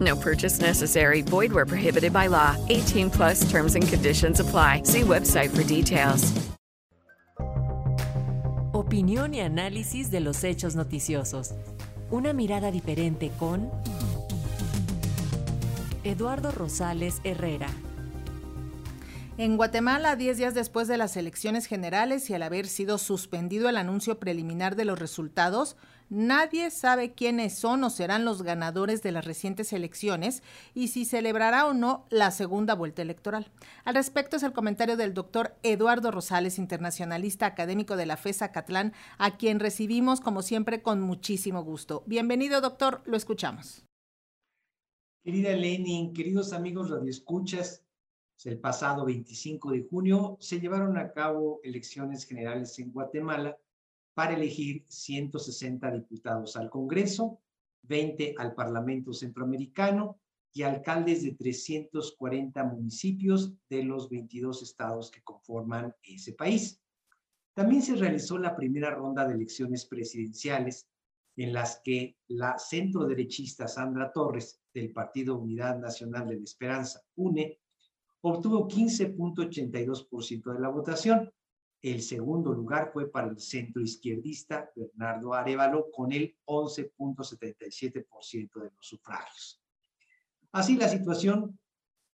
No purchase necessary. Void where prohibited by law. 18 plus terms and conditions apply. See website for details. Opinión y análisis de los hechos noticiosos. Una mirada diferente con Eduardo Rosales Herrera. En Guatemala, 10 días después de las elecciones generales y al haber sido suspendido el anuncio preliminar de los resultados, nadie sabe quiénes son o serán los ganadores de las recientes elecciones y si celebrará o no la segunda vuelta electoral. Al respecto es el comentario del doctor Eduardo Rosales, internacionalista académico de la FESA Catlán, a quien recibimos como siempre con muchísimo gusto. Bienvenido, doctor, lo escuchamos. Querida Lenin, queridos amigos radioescuchas, el pasado 25 de junio se llevaron a cabo elecciones generales en Guatemala para elegir 160 diputados al Congreso, 20 al Parlamento Centroamericano y alcaldes de 340 municipios de los 22 estados que conforman ese país. También se realizó la primera ronda de elecciones presidenciales en las que la centroderechista Sandra Torres del Partido Unidad Nacional de la Esperanza, UNE, obtuvo 15.82% de la votación. El segundo lugar fue para el centro izquierdista Bernardo Arevalo con el 11.77% de los sufragios. Así la situación,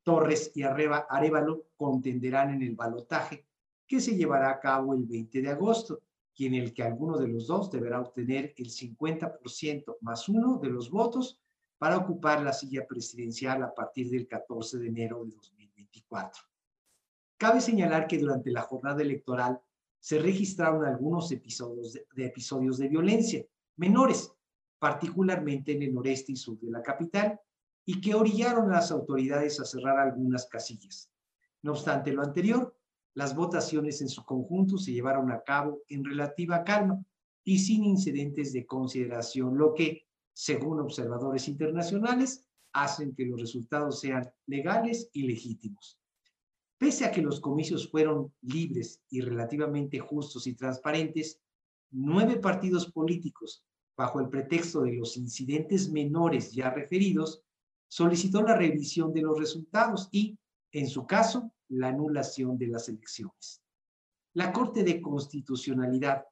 Torres y Arevalo contenderán en el balotaje que se llevará a cabo el 20 de agosto y en el que alguno de los dos deberá obtener el 50% más uno de los votos para ocupar la silla presidencial a partir del 14 de enero de 2020. Cabe señalar que durante la jornada electoral se registraron algunos episodios de, episodios de violencia menores, particularmente en el noreste y sur de la capital, y que orillaron a las autoridades a cerrar algunas casillas. No obstante lo anterior, las votaciones en su conjunto se llevaron a cabo en relativa calma y sin incidentes de consideración, lo que, según observadores internacionales, hacen que los resultados sean legales y legítimos. Pese a que los comicios fueron libres y relativamente justos y transparentes, nueve partidos políticos, bajo el pretexto de los incidentes menores ya referidos, solicitó la revisión de los resultados y, en su caso, la anulación de las elecciones. La Corte de Constitucionalidad,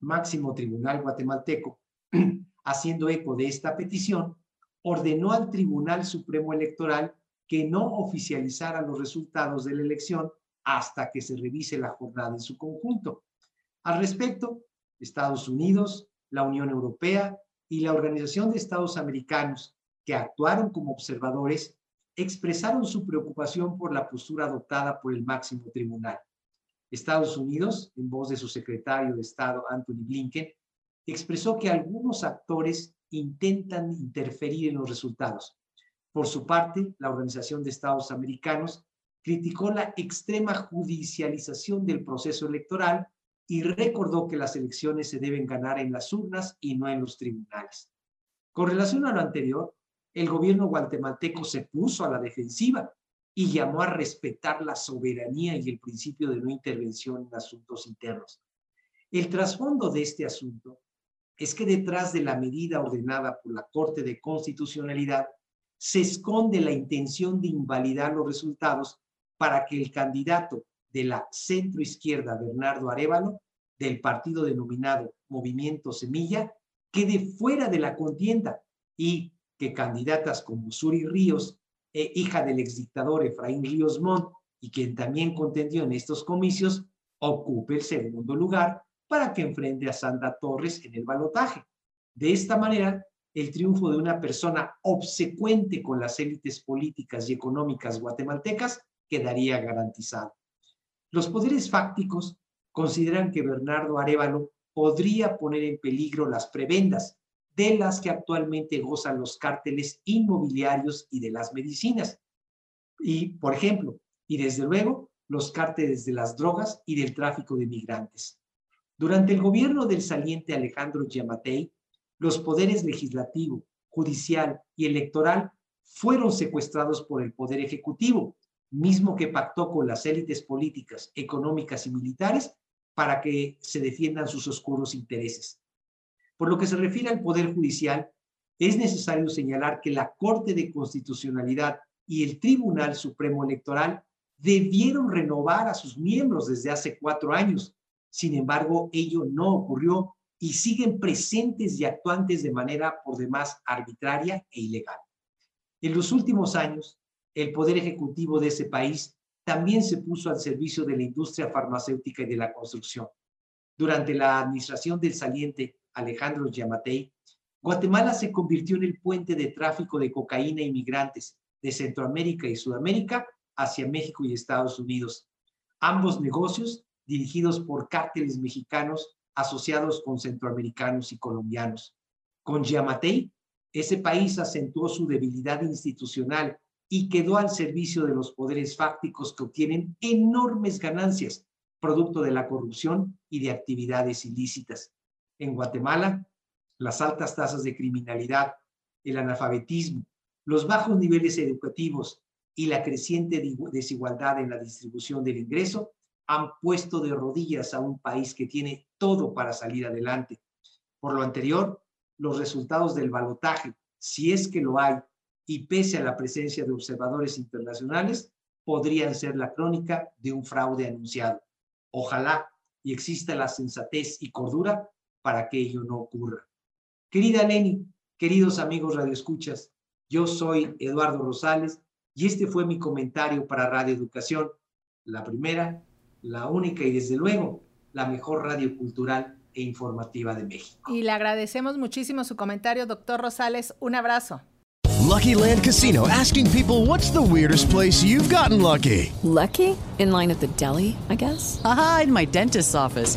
máximo tribunal guatemalteco, haciendo eco de esta petición, ordenó al Tribunal Supremo Electoral que no oficializara los resultados de la elección hasta que se revise la jornada en su conjunto. Al respecto, Estados Unidos, la Unión Europea y la Organización de Estados Americanos, que actuaron como observadores, expresaron su preocupación por la postura adoptada por el máximo tribunal. Estados Unidos, en voz de su secretario de Estado, Anthony Blinken, expresó que algunos actores intentan interferir en los resultados. Por su parte, la Organización de Estados Americanos criticó la extrema judicialización del proceso electoral y recordó que las elecciones se deben ganar en las urnas y no en los tribunales. Con relación a lo anterior, el gobierno guatemalteco se puso a la defensiva y llamó a respetar la soberanía y el principio de no intervención en asuntos internos. El trasfondo de este asunto es que detrás de la medida ordenada por la Corte de Constitucionalidad se esconde la intención de invalidar los resultados para que el candidato de la centroizquierda, Bernardo Arevalo, del partido denominado Movimiento Semilla, quede fuera de la contienda y que candidatas como Suri Ríos, e hija del exdictador Efraín Ríos Montt, y quien también contendió en estos comicios ocupe el segundo lugar para que enfrente a Sandra Torres en el balotaje. De esta manera, el triunfo de una persona obsecuente con las élites políticas y económicas guatemaltecas quedaría garantizado. Los poderes fácticos consideran que Bernardo Arevalo podría poner en peligro las prebendas de las que actualmente gozan los cárteles inmobiliarios y de las medicinas. Y, por ejemplo, y desde luego, los cárteles de las drogas y del tráfico de migrantes. Durante el gobierno del saliente Alejandro Yamatei, los poderes legislativo, judicial y electoral fueron secuestrados por el poder ejecutivo, mismo que pactó con las élites políticas, económicas y militares para que se defiendan sus oscuros intereses. Por lo que se refiere al Poder Judicial, es necesario señalar que la Corte de Constitucionalidad y el Tribunal Supremo Electoral debieron renovar a sus miembros desde hace cuatro años. Sin embargo, ello no ocurrió y siguen presentes y actuantes de manera por demás arbitraria e ilegal. En los últimos años, el Poder Ejecutivo de ese país también se puso al servicio de la industria farmacéutica y de la construcción. Durante la administración del saliente Alejandro Yamatei, Guatemala se convirtió en el puente de tráfico de cocaína e inmigrantes de Centroamérica y Sudamérica hacia México y Estados Unidos. Ambos negocios dirigidos por cárteles mexicanos asociados con centroamericanos y colombianos. Con Yamatei, ese país acentuó su debilidad institucional y quedó al servicio de los poderes fácticos que obtienen enormes ganancias, producto de la corrupción y de actividades ilícitas. En Guatemala, las altas tasas de criminalidad, el analfabetismo, los bajos niveles educativos y la creciente desigualdad en la distribución del ingreso han puesto de rodillas a un país que tiene todo para salir adelante. Por lo anterior, los resultados del balotaje, si es que lo hay, y pese a la presencia de observadores internacionales, podrían ser la crónica de un fraude anunciado. Ojalá y exista la sensatez y cordura para que ello no ocurra. Querida Lenny, queridos amigos radioescuchas, yo soy Eduardo Rosales y este fue mi comentario para Radio Educación, la primera, la única y desde luego la mejor radio cultural e informativa de México. Y le agradecemos muchísimo su comentario, doctor Rosales. Un abrazo. Lucky Land Casino, asking people what's the weirdest place you've gotten lucky. Lucky? In line at the deli, I guess? Aha, in my dentist's office.